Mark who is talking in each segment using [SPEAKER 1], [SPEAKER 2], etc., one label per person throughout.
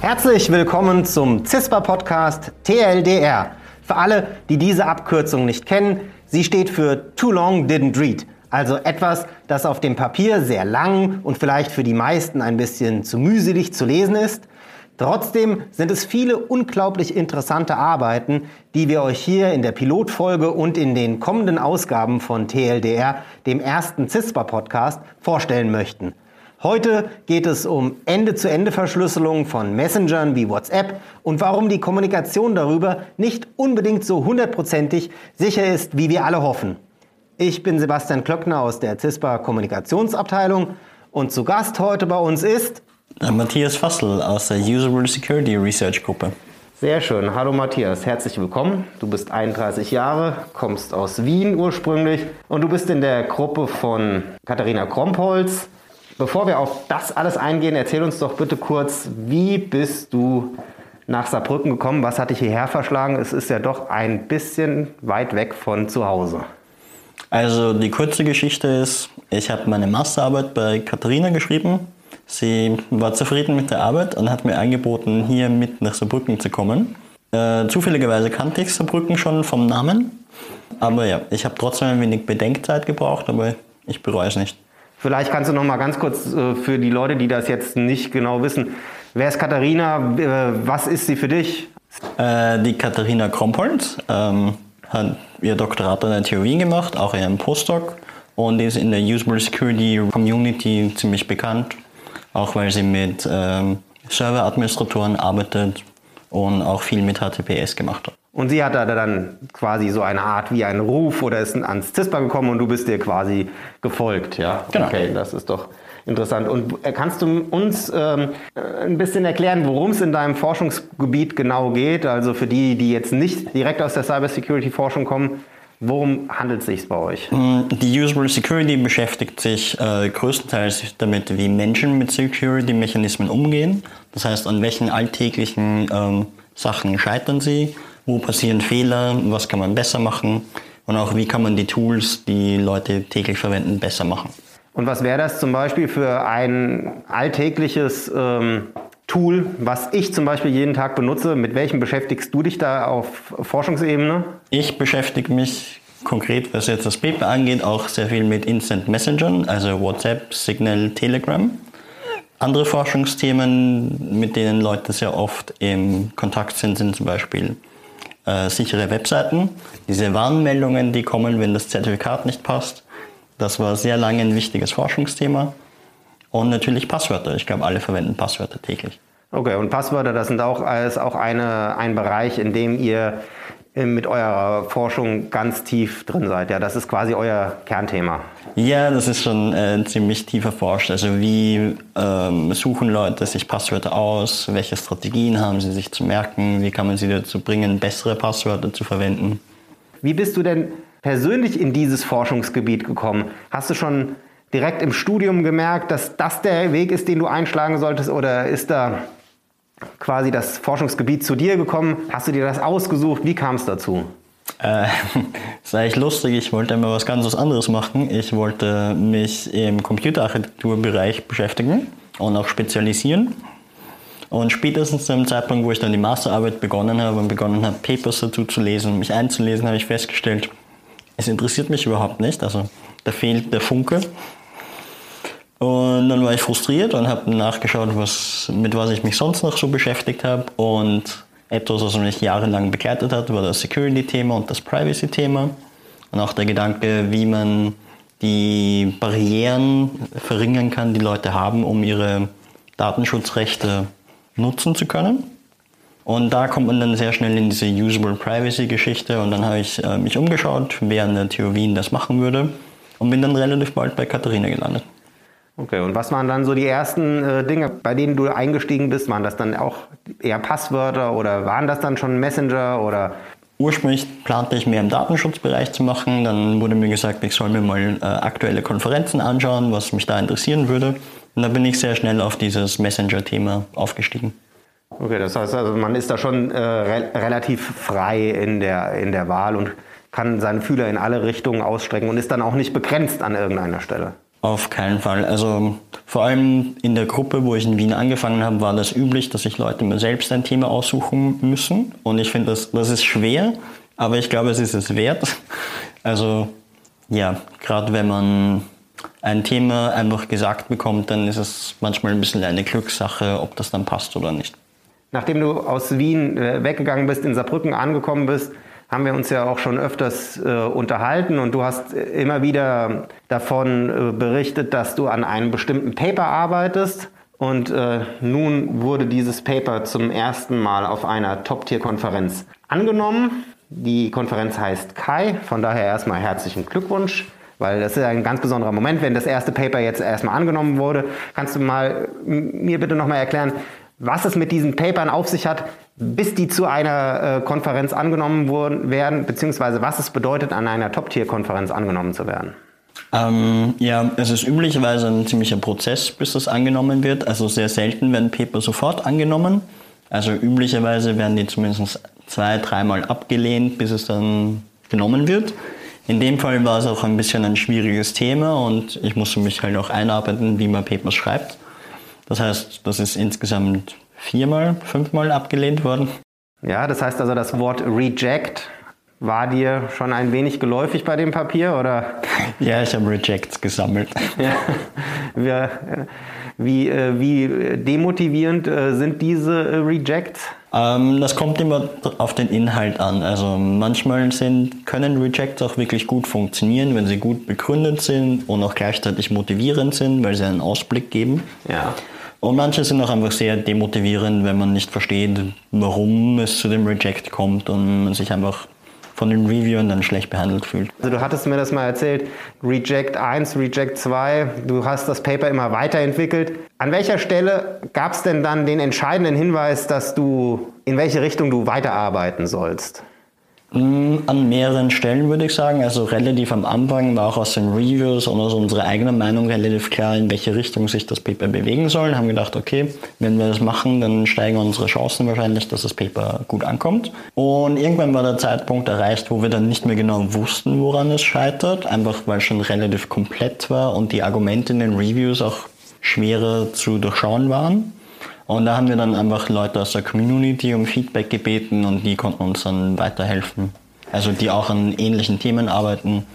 [SPEAKER 1] Herzlich willkommen zum CISPA-Podcast TLDR. Für alle, die diese Abkürzung nicht kennen, sie steht für Too Long Didn't Read. Also etwas, das auf dem Papier sehr lang und vielleicht für die meisten ein bisschen zu mühselig zu lesen ist. Trotzdem sind es viele unglaublich interessante Arbeiten, die wir euch hier in der Pilotfolge und in den kommenden Ausgaben von TLDR, dem ersten CISPA-Podcast, vorstellen möchten. Heute geht es um Ende-zu-Ende-Verschlüsselung von Messengern wie WhatsApp und warum die Kommunikation darüber nicht unbedingt so hundertprozentig sicher ist, wie wir alle hoffen. Ich bin Sebastian Klöckner aus der CISPA Kommunikationsabteilung und zu Gast heute bei uns ist
[SPEAKER 2] Matthias Fassel aus der Usable Security Research Gruppe.
[SPEAKER 1] Sehr schön. Hallo Matthias, herzlich willkommen. Du bist 31 Jahre, kommst aus Wien ursprünglich und du bist in der Gruppe von Katharina Krompholz. Bevor wir auf das alles eingehen, erzähl uns doch bitte kurz, wie bist du nach Saarbrücken gekommen? Was hat dich hierher verschlagen? Es ist ja doch ein bisschen weit weg von zu Hause.
[SPEAKER 2] Also die kurze Geschichte ist, ich habe meine Masterarbeit bei Katharina geschrieben. Sie war zufrieden mit der Arbeit und hat mir angeboten, hier mit nach Saarbrücken zu kommen. Äh, zufälligerweise kannte ich Saarbrücken schon vom Namen. Aber ja, ich habe trotzdem ein wenig Bedenkzeit gebraucht, aber ich bereue es nicht.
[SPEAKER 1] Vielleicht kannst du noch mal ganz kurz äh, für die Leute, die das jetzt nicht genau wissen, wer ist Katharina? Äh, was ist sie für dich?
[SPEAKER 2] Äh, die Katharina Krompold ähm, hat ihr Doktorat an der Theorie gemacht, auch ihren Postdoc und ist in der Usable Security Community ziemlich bekannt, auch weil sie mit ähm, Serveradministratoren arbeitet und auch viel mit HTTPS gemacht hat.
[SPEAKER 1] Und sie hat da dann quasi so eine Art wie einen Ruf oder ist ans CISPA gekommen und du bist dir quasi gefolgt, ja?
[SPEAKER 2] Genau.
[SPEAKER 1] Okay, das ist doch interessant. Und äh, kannst du uns ähm, ein bisschen erklären, worum es in deinem Forschungsgebiet genau geht? Also für die, die jetzt nicht direkt aus der Cybersecurity-Forschung kommen, Worum handelt es sich bei euch?
[SPEAKER 2] Die Usable Security beschäftigt sich äh, größtenteils damit, wie Menschen mit Security-Mechanismen umgehen. Das heißt, an welchen alltäglichen ähm, Sachen scheitern sie wo passieren Fehler, was kann man besser machen und auch wie kann man die Tools, die Leute täglich verwenden, besser machen.
[SPEAKER 1] Und was wäre das zum Beispiel für ein alltägliches ähm, Tool, was ich zum Beispiel jeden Tag benutze? Mit welchem beschäftigst du dich da auf Forschungsebene?
[SPEAKER 2] Ich beschäftige mich konkret, was jetzt das Paper angeht, auch sehr viel mit Instant Messengern, also WhatsApp, Signal, Telegram. Andere Forschungsthemen, mit denen Leute sehr oft im Kontakt sind, sind zum Beispiel äh, sichere Webseiten. Diese Warnmeldungen, die kommen, wenn das Zertifikat nicht passt. Das war sehr lange ein wichtiges Forschungsthema. Und natürlich Passwörter. Ich glaube, alle verwenden Passwörter täglich.
[SPEAKER 1] Okay, und Passwörter, das sind auch, ist auch eine, ein Bereich, in dem ihr mit eurer Forschung ganz tief drin seid. Ja, das ist quasi euer Kernthema.
[SPEAKER 2] Ja, das ist schon äh, ziemlich tief erforscht. Also wie ähm, suchen Leute sich Passwörter aus? Welche Strategien haben sie sich zu merken? Wie kann man sie dazu bringen, bessere Passwörter zu verwenden?
[SPEAKER 1] Wie bist du denn persönlich in dieses Forschungsgebiet gekommen? Hast du schon direkt im Studium gemerkt, dass das der Weg ist, den du einschlagen solltest? Oder ist da quasi das Forschungsgebiet zu dir gekommen? Hast du dir das ausgesucht? Wie kam es dazu?
[SPEAKER 2] Äh, ist eigentlich lustig, ich wollte immer was ganz anderes machen. Ich wollte mich im Computerarchitekturbereich beschäftigen und auch spezialisieren. Und spätestens zum Zeitpunkt, wo ich dann die Masterarbeit begonnen habe und begonnen habe, Papers dazu zu lesen, mich einzulesen, habe ich festgestellt, es interessiert mich überhaupt nicht. Also da fehlt der Funke. Und dann war ich frustriert und habe nachgeschaut, was, mit was ich mich sonst noch so beschäftigt habe. Und etwas, was mich jahrelang begleitet hat, war das Security-Thema und das Privacy-Thema. Und auch der Gedanke, wie man die Barrieren verringern kann, die Leute haben, um ihre Datenschutzrechte nutzen zu können. Und da kommt man dann sehr schnell in diese Usable Privacy-Geschichte und dann habe ich äh, mich umgeschaut, wer an der Wien das machen würde und bin dann relativ bald bei Katharina gelandet.
[SPEAKER 1] Okay, und was waren dann so die ersten äh, Dinge, bei denen du eingestiegen bist? Waren das dann auch eher Passwörter oder waren das dann schon Messenger oder?
[SPEAKER 2] Ursprünglich plante ich mehr im Datenschutzbereich zu machen. Dann wurde mir gesagt, ich soll mir mal äh, aktuelle Konferenzen anschauen, was mich da interessieren würde. Und dann bin ich sehr schnell auf dieses Messenger-Thema aufgestiegen.
[SPEAKER 1] Okay, das heißt also, man ist da schon äh, re relativ frei in der, in der Wahl und kann seine Fühler in alle Richtungen ausstrecken und ist dann auch nicht begrenzt an irgendeiner Stelle.
[SPEAKER 2] Auf keinen Fall. Also vor allem in der Gruppe, wo ich in Wien angefangen habe, war das üblich, dass sich Leute mir selbst ein Thema aussuchen müssen. Und ich finde, das, das ist schwer, aber ich glaube, es ist es wert. Also ja, gerade wenn man ein Thema einfach gesagt bekommt, dann ist es manchmal ein bisschen eine Glückssache, ob das dann passt oder nicht.
[SPEAKER 1] Nachdem du aus Wien äh, weggegangen bist, in Saarbrücken angekommen bist, haben wir uns ja auch schon öfters äh, unterhalten und du hast äh, immer wieder davon äh, berichtet, dass du an einem bestimmten Paper arbeitest. Und äh, nun wurde dieses Paper zum ersten Mal auf einer Top-Tier-Konferenz angenommen. Die Konferenz heißt Kai, von daher erstmal herzlichen Glückwunsch. Weil das ist ein ganz besonderer Moment, wenn das erste Paper jetzt erstmal angenommen wurde. Kannst du mal mir bitte nochmal erklären, was es mit diesen Papern auf sich hat, bis die zu einer äh, Konferenz angenommen wurden, werden, beziehungsweise was es bedeutet, an einer Top-Tier-Konferenz angenommen zu werden?
[SPEAKER 2] Ähm, ja, es ist üblicherweise ein ziemlicher Prozess, bis das angenommen wird. Also sehr selten werden Paper sofort angenommen. Also üblicherweise werden die zumindest zwei, dreimal abgelehnt, bis es dann genommen wird. In dem Fall war es auch ein bisschen ein schwieriges Thema und ich musste mich halt auch einarbeiten, wie man Papers schreibt. Das heißt, das ist insgesamt viermal, fünfmal abgelehnt worden.
[SPEAKER 1] Ja, das heißt also, das Wort Reject war dir schon ein wenig geläufig bei dem Papier, oder?
[SPEAKER 2] Ja, ich habe Rejects gesammelt. Ja.
[SPEAKER 1] Wir, wie, äh, wie demotivierend äh, sind diese Rejects?
[SPEAKER 2] Ähm, das kommt immer auf den Inhalt an. Also manchmal sind, können Rejects auch wirklich gut funktionieren, wenn sie gut begründet sind und auch gleichzeitig motivierend sind, weil sie einen Ausblick geben.
[SPEAKER 1] Ja.
[SPEAKER 2] Und manche sind auch einfach sehr demotivierend, wenn man nicht versteht, warum es zu dem Reject kommt und man sich einfach von den Reviewern dann schlecht behandelt fühlt.
[SPEAKER 1] Also du hattest mir das mal erzählt, Reject 1, Reject 2, du hast das Paper immer weiterentwickelt. An welcher Stelle gab es denn dann den entscheidenden Hinweis, dass du in welche Richtung du weiterarbeiten sollst?
[SPEAKER 2] Mm, an mehreren Stellen würde ich sagen. Also relativ am Anfang war auch aus den Reviews und aus unserer eigenen Meinung relativ klar, in welche Richtung sich das Paper bewegen soll. Haben gedacht, okay, wenn wir das machen, dann steigen unsere Chancen wahrscheinlich, dass das Paper gut ankommt. Und irgendwann war der Zeitpunkt erreicht, wo wir dann nicht mehr genau wussten, woran es scheitert. Einfach weil es schon relativ komplett war und die Argumente in den Reviews auch schwerer zu durchschauen waren. Und da haben wir dann einfach Leute aus der Community um Feedback gebeten und die konnten uns dann weiterhelfen. Also die auch an ähnlichen Themen arbeiten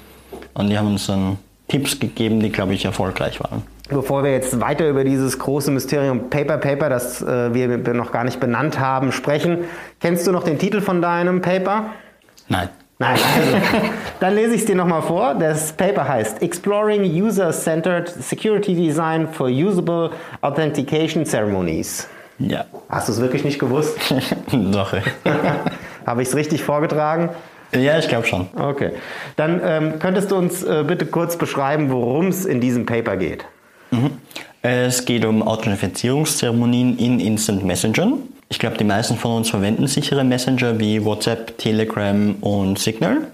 [SPEAKER 2] und die haben uns dann Tipps gegeben, die, glaube ich, erfolgreich waren.
[SPEAKER 1] Bevor wir jetzt weiter über dieses große Mysterium Paper Paper, das äh, wir noch gar nicht benannt haben, sprechen, kennst du noch den Titel von deinem Paper?
[SPEAKER 2] Nein.
[SPEAKER 1] Nein, also, dann lese ich es dir nochmal vor. Das Paper heißt Exploring User-Centered Security Design for Usable Authentication Ceremonies.
[SPEAKER 2] Ja.
[SPEAKER 1] Hast du es wirklich nicht gewusst?
[SPEAKER 2] Doch.
[SPEAKER 1] Habe ich es richtig vorgetragen?
[SPEAKER 2] Ja, ich glaube schon.
[SPEAKER 1] Okay. Dann ähm, könntest du uns äh, bitte kurz beschreiben, worum es in diesem Paper geht.
[SPEAKER 2] Mhm. Es geht um Authentifizierungszeremonien in Instant Messagern. Ich glaube, die meisten von uns verwenden sichere Messenger wie WhatsApp, Telegram und Signal.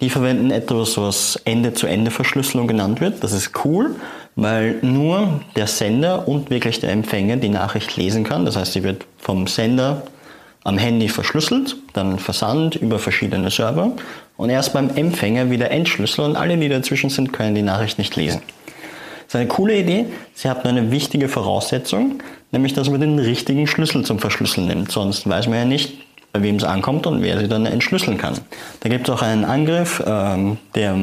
[SPEAKER 2] Die verwenden etwas, was Ende-zu-Ende-Verschlüsselung genannt wird. Das ist cool, weil nur der Sender und wirklich der Empfänger die Nachricht lesen kann. Das heißt, sie wird vom Sender am Handy verschlüsselt, dann versandt über verschiedene Server und erst beim Empfänger wieder entschlüsselt und alle, die dazwischen sind, können die Nachricht nicht lesen. Das ist eine coole Idee. Sie hat nur eine wichtige Voraussetzung, nämlich dass man den richtigen Schlüssel zum Verschlüsseln nimmt. Sonst weiß man ja nicht, bei wem es ankommt und wer sie dann entschlüsseln kann. Da gibt es auch einen Angriff, ähm, der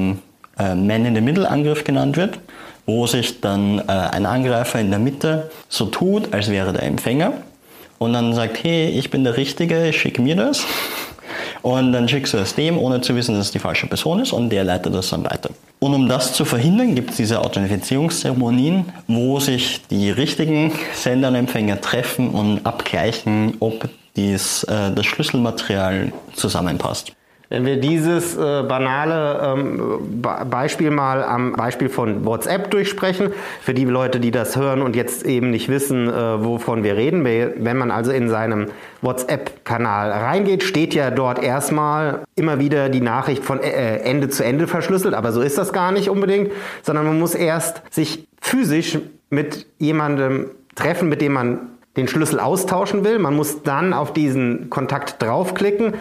[SPEAKER 2] äh, Man-in-the-Middle-Angriff genannt wird, wo sich dann äh, ein Angreifer in der Mitte so tut, als wäre der Empfänger und dann sagt, hey, ich bin der Richtige, schick mir das. Und dann schickst du es dem, ohne zu wissen, dass es die falsche Person ist und der leitet das dann weiter. Und um das zu verhindern, gibt es diese Authentifizierungszeremonien, wo sich die richtigen Sender und Empfänger treffen und abgleichen, ob dies, äh, das Schlüsselmaterial zusammenpasst.
[SPEAKER 1] Wenn wir dieses äh, banale ähm, Beispiel mal am Beispiel von WhatsApp durchsprechen, für die Leute, die das hören und jetzt eben nicht wissen, äh, wovon wir reden, wenn man also in seinem WhatsApp-Kanal reingeht, steht ja dort erstmal immer wieder die Nachricht von äh, Ende zu Ende verschlüsselt, aber so ist das gar nicht unbedingt, sondern man muss erst sich physisch mit jemandem treffen, mit dem man den Schlüssel austauschen will. Man muss dann auf diesen Kontakt draufklicken. äh,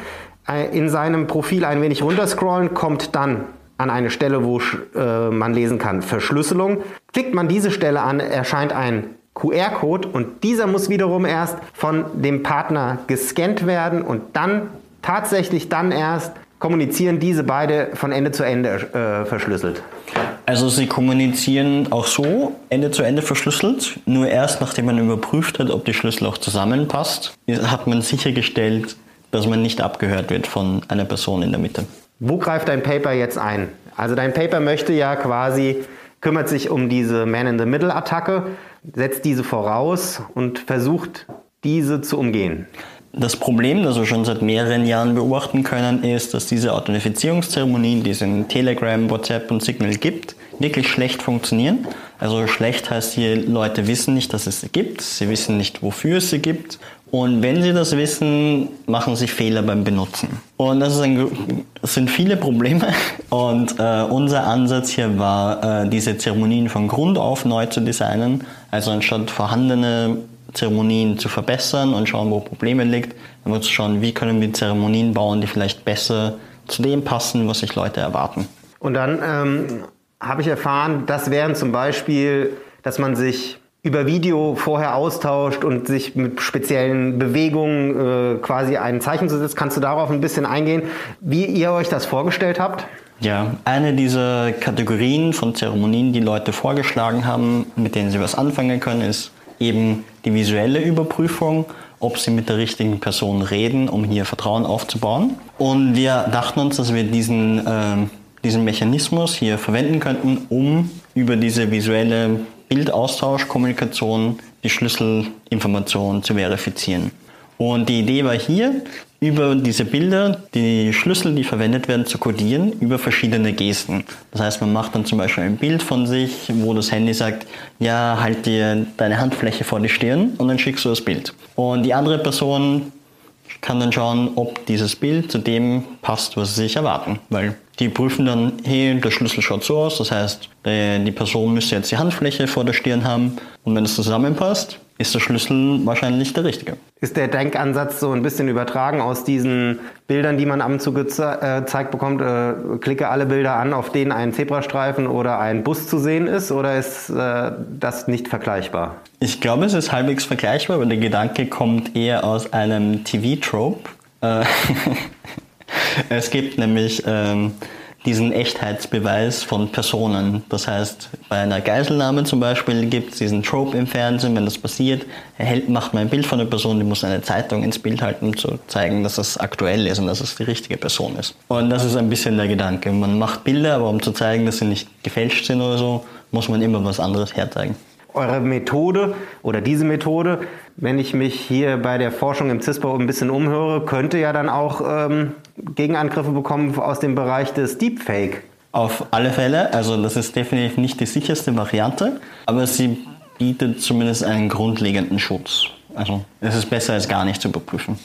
[SPEAKER 1] in seinem Profil ein wenig runterscrollen, kommt dann an eine Stelle, wo äh, man lesen kann Verschlüsselung. Klickt man diese Stelle an, erscheint ein QR-Code und dieser muss wiederum erst von dem Partner gescannt werden und dann tatsächlich dann erst kommunizieren diese beide von Ende zu Ende äh, verschlüsselt.
[SPEAKER 2] Also sie kommunizieren auch so Ende zu Ende verschlüsselt. Nur erst nachdem man überprüft hat, ob die Schlüssel auch zusammenpasst, hat man sichergestellt, dass man nicht abgehört wird von einer Person in der Mitte.
[SPEAKER 1] Wo greift dein Paper jetzt ein? Also dein Paper möchte ja quasi, kümmert sich um diese Man-in-the-Middle-Attacke, setzt diese voraus und versucht, diese zu umgehen.
[SPEAKER 2] Das Problem, das wir schon seit mehreren Jahren beobachten können, ist, dass diese Authentifizierungszeremonien, die es in Telegram, WhatsApp und Signal gibt, wirklich schlecht funktionieren. Also schlecht heißt hier, Leute wissen nicht, dass es sie gibt, sie wissen nicht, wofür es sie gibt und wenn sie das wissen, machen sie Fehler beim Benutzen. Und das, ein, das sind viele Probleme. Und äh, unser Ansatz hier war, äh, diese Zeremonien von Grund auf neu zu designen. Also anstatt vorhandene Zeremonien zu verbessern und schauen, wo Probleme liegt, dann wird zu schauen, wie können wir Zeremonien bauen, die vielleicht besser zu dem passen, was sich Leute erwarten.
[SPEAKER 1] Und dann ähm, habe ich erfahren, das wären zum Beispiel, dass man sich über Video vorher austauscht und sich mit speziellen Bewegungen äh, quasi ein Zeichen zusetzt. Kannst du darauf ein bisschen eingehen, wie ihr euch das vorgestellt habt?
[SPEAKER 2] Ja, eine dieser Kategorien von Zeremonien, die Leute vorgeschlagen haben, mit denen sie was anfangen können, ist eben die visuelle Überprüfung, ob sie mit der richtigen Person reden, um hier Vertrauen aufzubauen. Und wir dachten uns, dass wir diesen, äh, diesen Mechanismus hier verwenden könnten, um über diese visuelle Bildaustausch, Kommunikation, die Schlüsselinformationen zu verifizieren. Und die Idee war hier, über diese Bilder die Schlüssel, die verwendet werden, zu kodieren über verschiedene Gesten. Das heißt, man macht dann zum Beispiel ein Bild von sich, wo das Handy sagt, ja, halt dir deine Handfläche vor die Stirn und dann schickst du das Bild. Und die andere Person kann dann schauen, ob dieses Bild zu dem passt, was sie sich erwarten. Weil die prüfen dann, hey, der Schlüssel schaut so aus, das heißt, die Person müsste jetzt die Handfläche vor der Stirn haben und wenn es zusammenpasst, ist der Schlüssel wahrscheinlich der richtige.
[SPEAKER 1] Ist der Denkansatz so ein bisschen übertragen aus diesen Bildern, die man ab und zu gezeigt äh, bekommt? Äh, klicke alle Bilder an, auf denen ein Zebrastreifen oder ein Bus zu sehen ist, oder ist äh, das nicht vergleichbar?
[SPEAKER 2] Ich glaube, es ist halbwegs vergleichbar, aber der Gedanke kommt eher aus einem TV-Trope. Äh, es gibt nämlich ähm, diesen Echtheitsbeweis von Personen. Das heißt, bei einer Geiselnahme zum Beispiel gibt es diesen Trope im Fernsehen, wenn das passiert, erhält, macht man ein Bild von der Person, die muss eine Zeitung ins Bild halten, um zu zeigen, dass das aktuell ist und dass es die richtige Person ist. Und das ist ein bisschen der Gedanke. Man macht Bilder, aber um zu zeigen, dass sie nicht gefälscht sind oder so, muss man immer was anderes herzeigen
[SPEAKER 1] eure Methode oder diese Methode, wenn ich mich hier bei der Forschung im CISPA ein bisschen umhöre, könnte ja dann auch ähm, Gegenangriffe bekommen aus dem Bereich des Deepfake.
[SPEAKER 2] Auf alle Fälle, also das ist definitiv nicht die sicherste Variante, aber sie bietet zumindest einen grundlegenden Schutz. Also es ist besser als gar nicht zu überprüfen.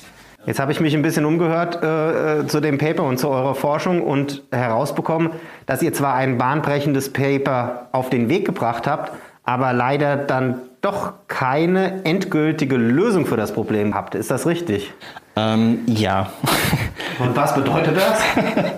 [SPEAKER 1] Jetzt habe ich mich ein bisschen umgehört äh, äh, zu dem Paper und zu eurer Forschung und herausbekommen, dass ihr zwar ein bahnbrechendes Paper auf den Weg gebracht habt, aber leider dann doch keine endgültige Lösung für das Problem habt. Ist das richtig?
[SPEAKER 2] Ähm, ja.
[SPEAKER 1] Und was bedeutet das?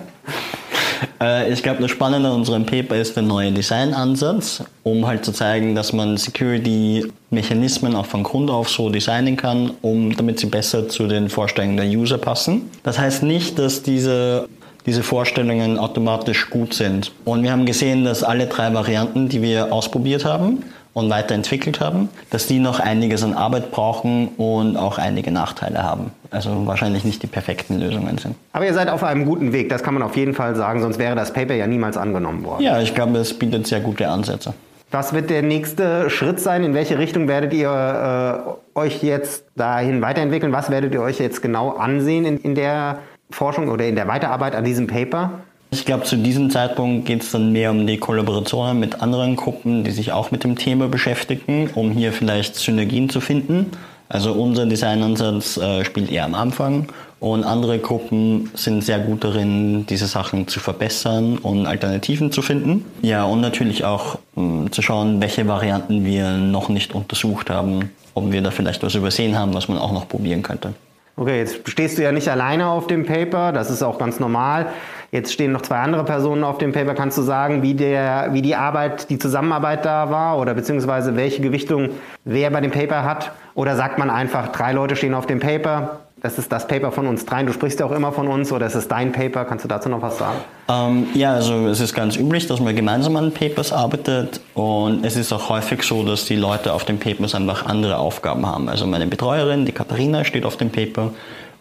[SPEAKER 2] Äh, ich glaube, das Spannende an unserem Paper ist der neue Designansatz, um halt zu zeigen, dass man Security-Mechanismen auch von Grund auf so designen kann, um, damit sie besser zu den Vorstellungen der User passen. Das heißt nicht, dass diese diese Vorstellungen automatisch gut sind. Und wir haben gesehen, dass alle drei Varianten, die wir ausprobiert haben und weiterentwickelt haben, dass die noch einiges an Arbeit brauchen und auch einige Nachteile haben. Also wahrscheinlich nicht die perfekten Lösungen sind.
[SPEAKER 1] Aber ihr seid auf einem guten Weg, das kann man auf jeden Fall sagen, sonst wäre das Paper ja niemals angenommen worden.
[SPEAKER 2] Ja, ich glaube, es bietet sehr gute Ansätze.
[SPEAKER 1] Was wird der nächste Schritt sein? In welche Richtung werdet ihr äh, euch jetzt dahin weiterentwickeln? Was werdet ihr euch jetzt genau ansehen in, in der Forschung oder in der Weiterarbeit an diesem Paper?
[SPEAKER 2] Ich glaube, zu diesem Zeitpunkt geht es dann mehr um die Kollaboration mit anderen Gruppen, die sich auch mit dem Thema beschäftigen, um hier vielleicht Synergien zu finden. Also unser Designansatz äh, spielt eher am Anfang und andere Gruppen sind sehr gut darin, diese Sachen zu verbessern und Alternativen zu finden. Ja, und natürlich auch mh, hm, zu schauen, welche Varianten wir noch nicht untersucht haben, ob wir da vielleicht was übersehen haben, was man auch noch probieren könnte.
[SPEAKER 1] Okay, jetzt stehst du ja nicht alleine auf dem Paper, das ist auch ganz normal. Jetzt stehen noch zwei andere Personen auf dem Paper. Kannst du sagen, wie, der, wie die Arbeit, die Zusammenarbeit da war oder beziehungsweise welche Gewichtung wer bei dem Paper hat? Oder sagt man einfach, drei Leute stehen auf dem Paper, das ist das Paper von uns dreien. Du sprichst ja auch immer von uns oder ist es dein Paper? Kannst du dazu noch was sagen?
[SPEAKER 2] Ähm, ja, also es ist ganz üblich, dass man gemeinsam an Papers arbeitet und es ist auch häufig so, dass die Leute auf den Papers einfach andere Aufgaben haben. Also meine Betreuerin, die Katharina, steht auf dem Paper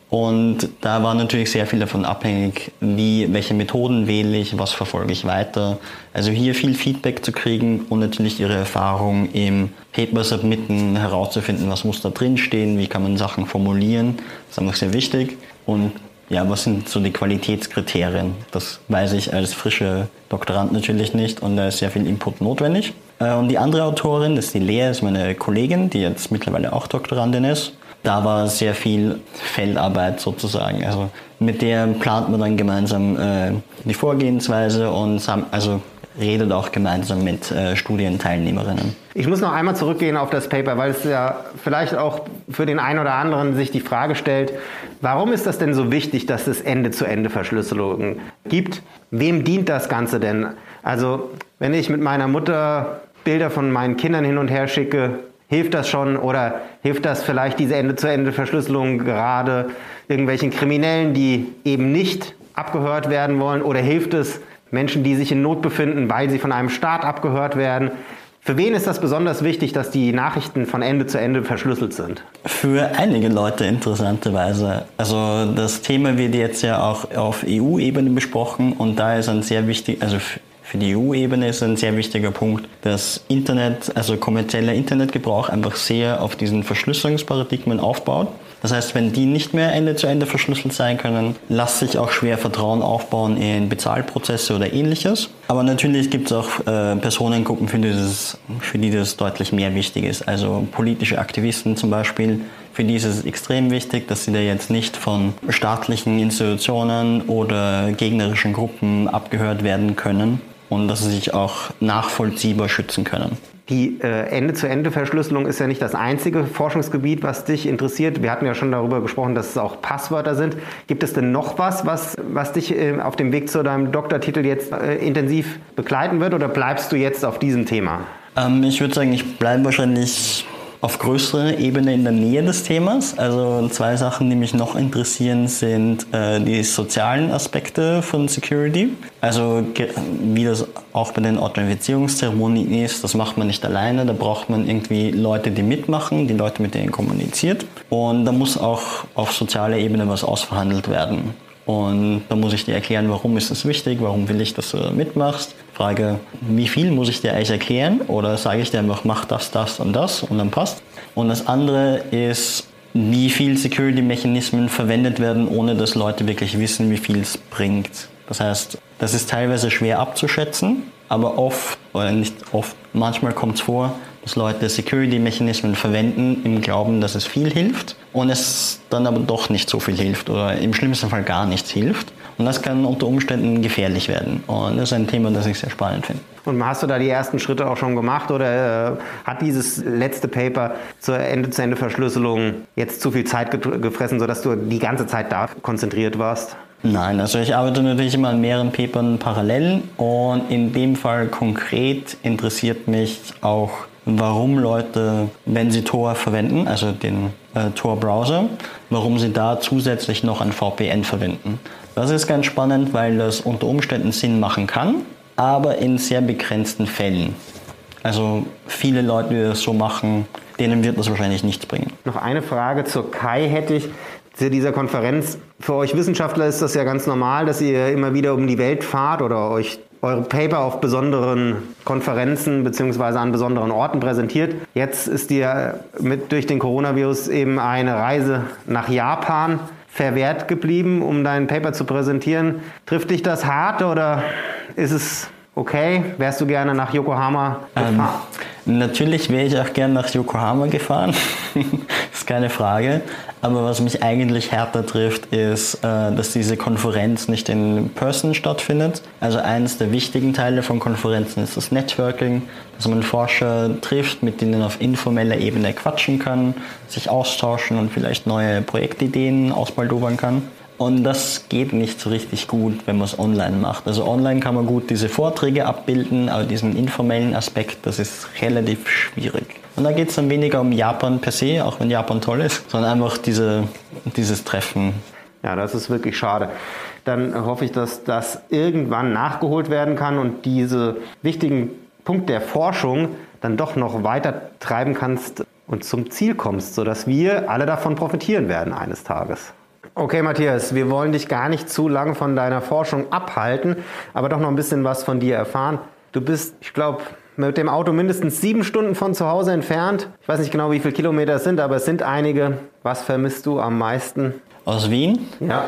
[SPEAKER 2] und da war natürlich sehr viel davon abhängig, wie, welche Methoden wähle ich, was verfolge ich weiter. Also hier viel Feedback zu kriegen und natürlich ihre Erfahrung im Paper submitten, herauszufinden, was muss da drin stehen, wie kann man Sachen formulieren. Das ist einfach sehr wichtig. Und ja, was sind so die Qualitätskriterien? Das weiß ich als frischer Doktorand natürlich nicht und da ist sehr viel Input notwendig. Äh, und die andere Autorin, das ist die Lea, ist meine Kollegin, die jetzt mittlerweile auch Doktorandin ist da war sehr viel Feldarbeit sozusagen. Also mit der plant man dann gemeinsam äh, die Vorgehensweise und also redet auch gemeinsam mit äh, Studienteilnehmerinnen.
[SPEAKER 1] Ich muss noch einmal zurückgehen auf das Paper, weil es ja vielleicht auch für den einen oder anderen sich die Frage stellt, warum ist das denn so wichtig, dass es Ende-zu-Ende-Verschlüsselung gibt? Wem dient das Ganze denn? Also wenn ich mit meiner Mutter Bilder von meinen Kindern hin und her schicke, Hilft das schon oder hilft das vielleicht diese Ende-zu-Ende-Verschlüsselung gerade irgendwelchen Kriminellen, die eben nicht abgehört werden wollen? Oder hilft es Menschen, die sich in Not befinden, weil sie von einem Staat abgehört werden? Für wen ist das besonders wichtig, dass die Nachrichten von Ende zu Ende verschlüsselt sind?
[SPEAKER 2] Für einige Leute interessanterweise. Also das Thema wird jetzt ja auch auf EU-Ebene besprochen und da ist ein sehr wichtig, also für die EU-Ebene ist ein sehr wichtiger Punkt, dass Internet, also kommerzieller Internetgebrauch einfach sehr auf diesen Verschlüsselungsparadigmen aufbaut. Das heißt, wenn die nicht mehr Ende zu Ende verschlüsselt sein können, lässt sich auch schwer Vertrauen aufbauen in Bezahlprozesse oder ähnliches. Aber natürlich gibt es auch äh, Personengruppen, für die, das, für die das deutlich mehr wichtig ist. Also politische Aktivisten zum Beispiel, für die ist es extrem wichtig, dass sie da jetzt nicht von staatlichen Institutionen oder gegnerischen Gruppen abgehört werden können und dass sie sich auch nachvollziehbar schützen können.
[SPEAKER 1] Die äh, Ende-zu-Ende-Verschlüsselung ist ja nicht das einzige Forschungsgebiet, was dich interessiert. Wir hatten ja schon darüber gesprochen, dass es auch Passwörter sind. Gibt es denn noch was, was, was dich äh, auf dem Weg zu deinem Doktortitel jetzt äh, intensiv begleiten wird oder bleibst du jetzt auf diesem Thema?
[SPEAKER 2] Ähm, ich würde sagen, ich bleibe wahrscheinlich auf größerer Ebene in der Nähe des Themas. Also zwei Sachen, die mich noch interessieren, sind äh, die sozialen Aspekte von Security. Also wie das auch bei den Authentifizierungszeremonien ist, das macht man nicht alleine. Da braucht man irgendwie Leute, die mitmachen, die Leute, mit denen kommuniziert. Und da muss auch auf sozialer Ebene was ausverhandelt werden. Und da muss ich dir erklären, warum ist das wichtig, warum will ich, dass du mitmachst. Frage, wie viel muss ich dir eigentlich erklären? Oder sage ich dir einfach, mach das, das und das und dann passt. Und das andere ist, wie viel Security-Mechanismen verwendet werden, ohne dass Leute wirklich wissen, wie viel es bringt. Das heißt, das ist teilweise schwer abzuschätzen, aber oft, oder nicht oft, manchmal kommt es vor, dass Leute Security-Mechanismen verwenden im Glauben, dass es viel hilft und es dann aber doch nicht so viel hilft oder im schlimmsten Fall gar nichts hilft. Und das kann unter Umständen gefährlich werden. Und das ist ein Thema, das ich sehr spannend finde.
[SPEAKER 1] Und hast du da die ersten Schritte auch schon gemacht oder äh, hat dieses letzte Paper zur Ende-zu-Ende-Verschlüsselung jetzt zu viel Zeit gefressen, sodass du die ganze Zeit da konzentriert warst?
[SPEAKER 2] Nein, also ich arbeite natürlich immer an mehreren Papern parallel und in dem Fall konkret interessiert mich auch warum Leute, wenn sie Tor verwenden, also den äh, Tor-Browser, warum sie da zusätzlich noch ein VPN verwenden. Das ist ganz spannend, weil das unter Umständen Sinn machen kann, aber in sehr begrenzten Fällen. Also viele Leute, die das so machen, denen wird das wahrscheinlich nichts bringen.
[SPEAKER 1] Noch eine Frage zur Kai hätte ich zu dieser Konferenz. Für euch Wissenschaftler ist das ja ganz normal, dass ihr immer wieder um die Welt fahrt oder euch eure Paper auf besonderen Konferenzen bzw. an besonderen Orten präsentiert. Jetzt ist dir mit, durch den Coronavirus eben eine Reise nach Japan verwehrt geblieben, um dein Paper zu präsentieren. Trifft dich das hart oder ist es okay? Wärst du gerne nach Yokohama
[SPEAKER 2] gefahren? Ähm, natürlich wäre ich auch gerne nach Yokohama gefahren. keine Frage. Aber was mich eigentlich härter trifft, ist, äh, dass diese Konferenz nicht in Person stattfindet. Also eines der wichtigen Teile von Konferenzen ist das Networking, dass man Forscher trifft, mit denen auf informeller Ebene quatschen kann, sich austauschen und vielleicht neue Projektideen ausbaldobern kann. Und das geht nicht so richtig gut, wenn man es online macht. Also online kann man gut diese Vorträge abbilden, aber diesen informellen Aspekt, das ist relativ schwierig. Und da geht es dann weniger um Japan per se, auch wenn Japan toll ist, sondern einfach diese, dieses Treffen.
[SPEAKER 1] Ja, das ist wirklich schade. Dann hoffe ich, dass das irgendwann nachgeholt werden kann und diese wichtigen Punkt der Forschung dann doch noch weiter treiben kannst und zum Ziel kommst, sodass wir alle davon profitieren werden eines Tages. Okay, Matthias, wir wollen dich gar nicht zu lange von deiner Forschung abhalten, aber doch noch ein bisschen was von dir erfahren. Du bist, ich glaube, mit dem Auto mindestens sieben Stunden von zu Hause entfernt. Ich weiß nicht genau, wie viele Kilometer es sind, aber es sind einige. Was vermisst du am meisten?
[SPEAKER 2] Aus Wien?
[SPEAKER 1] Ja.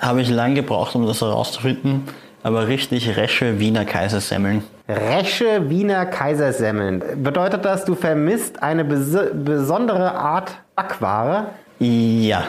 [SPEAKER 2] Habe ich lange gebraucht, um das herauszufinden, aber richtig resche Wiener Kaisersemmeln.
[SPEAKER 1] Resche Wiener Kaisersemmeln. Bedeutet das, du vermisst eine bes besondere Art Backware?
[SPEAKER 2] Ja,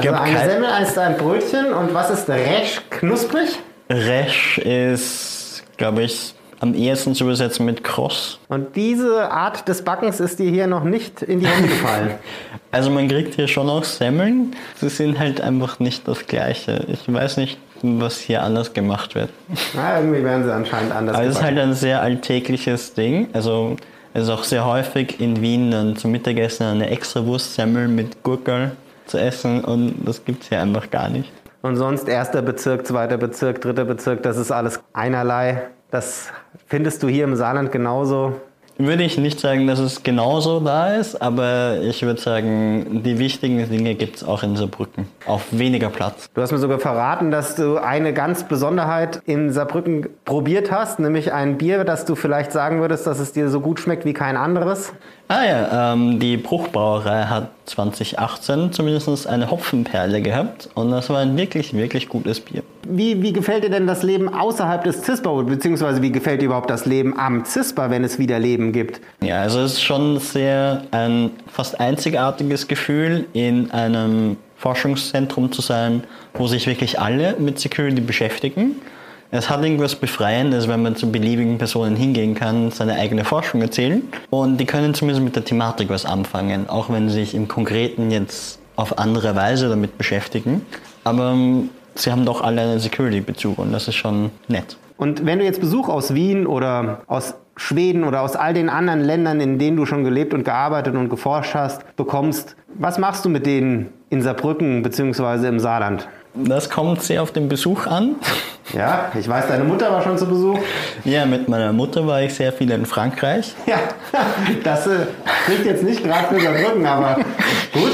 [SPEAKER 1] ich also eine Semmel ist ein Brötchen und was ist Resch knusprig?
[SPEAKER 2] Resch ist, glaube ich, am ehesten zu übersetzen mit Cross.
[SPEAKER 1] Und diese Art des Backens ist dir hier noch nicht in die Hände gefallen?
[SPEAKER 2] also man kriegt hier schon auch Semmeln. Sie sind halt einfach nicht das Gleiche. Ich weiß nicht, was hier anders gemacht wird.
[SPEAKER 1] Na, irgendwie werden sie anscheinend anders
[SPEAKER 2] Aber es ist halt ein sehr alltägliches Ding. Also es ist auch sehr häufig in Wien dann zum Mittagessen eine extra Wurstsemmel mit Gurkel zu essen und das gibt es hier einfach gar nicht.
[SPEAKER 1] Und sonst erster Bezirk, zweiter Bezirk, dritter Bezirk, das ist alles einerlei. Das findest du hier im Saarland genauso
[SPEAKER 2] würde ich nicht sagen, dass es genauso da ist, aber ich würde sagen, die wichtigen Dinge gibt es auch in Saarbrücken. Auf weniger Platz.
[SPEAKER 1] Du hast mir sogar verraten, dass du eine ganz Besonderheit in Saarbrücken probiert hast, nämlich ein Bier, das du vielleicht sagen würdest, dass es dir so gut schmeckt wie kein anderes.
[SPEAKER 2] Ah ja, ähm, die Bruchbrauerei hat 2018 zumindest eine Hopfenperle gehabt und das war ein wirklich, wirklich gutes Bier.
[SPEAKER 1] Wie, wie gefällt dir denn das Leben außerhalb des CISPA, beziehungsweise wie gefällt dir überhaupt das Leben am CISPA, wenn es wieder Leben gibt?
[SPEAKER 2] Ja, also es ist schon sehr ein fast einzigartiges Gefühl, in einem Forschungszentrum zu sein, wo sich wirklich alle mit Security beschäftigen es hat irgendwas Befreiendes, wenn man zu beliebigen Personen hingehen kann, seine eigene Forschung erzählen. Und die können zumindest mit der Thematik was anfangen, auch wenn sie sich im Konkreten jetzt auf andere Weise damit beschäftigen. Aber ähm, sie haben doch alle einen Security-Bezug und das ist schon nett.
[SPEAKER 1] Und wenn du jetzt Besuch aus Wien oder aus Schweden oder aus all den anderen Ländern, in denen du schon gelebt und gearbeitet und geforscht hast, bekommst, was machst du mit denen in Saarbrücken bzw. im Saarland?
[SPEAKER 2] Das kommt sehr auf den Besuch an.
[SPEAKER 1] Ja, ich weiß, deine Mutter war schon zu Besuch.
[SPEAKER 2] Ja, mit meiner Mutter war ich sehr viel in Frankreich.
[SPEAKER 1] Ja, das äh, jetzt nicht gerade für Saarbrücken, aber gut.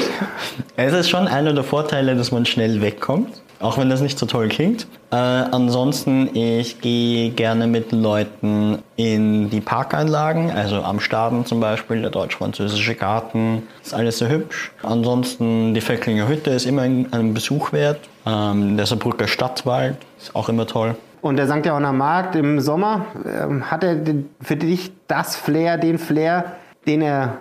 [SPEAKER 2] Es ist schon einer der Vorteile, dass man schnell wegkommt. Auch wenn das nicht so toll klingt. Äh, ansonsten, ich gehe gerne mit Leuten in die Parkanlagen, also am Staden zum Beispiel, der deutsch-französische Garten, ist alles sehr hübsch. Ansonsten, die Vöcklinger Hütte ist immer einen Besuch wert. Ähm, der Saarbrücker Stadtwald ist auch immer toll.
[SPEAKER 1] Und der St. Johanner Markt im Sommer, äh, hat er für dich das Flair, den Flair, den er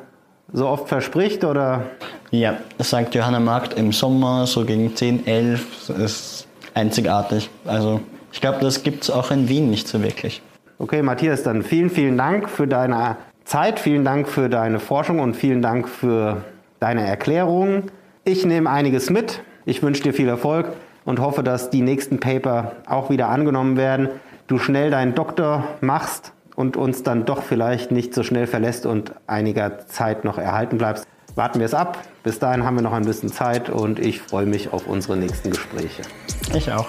[SPEAKER 1] so oft verspricht oder?
[SPEAKER 2] Ja, sagt Johanna Markt im Sommer, so gegen 10, 11, ist einzigartig. Also ich glaube, das gibt es auch in Wien nicht so wirklich.
[SPEAKER 1] Okay, Matthias, dann vielen, vielen Dank für deine Zeit, vielen Dank für deine Forschung und vielen Dank für deine Erklärungen. Ich nehme einiges mit. Ich wünsche dir viel Erfolg und hoffe, dass die nächsten Paper auch wieder angenommen werden. Du schnell deinen Doktor machst und uns dann doch vielleicht nicht so schnell verlässt und einiger Zeit noch erhalten bleibst. Warten wir es ab. Bis dahin haben wir noch ein bisschen Zeit und ich freue mich auf unsere nächsten Gespräche.
[SPEAKER 2] Ich auch.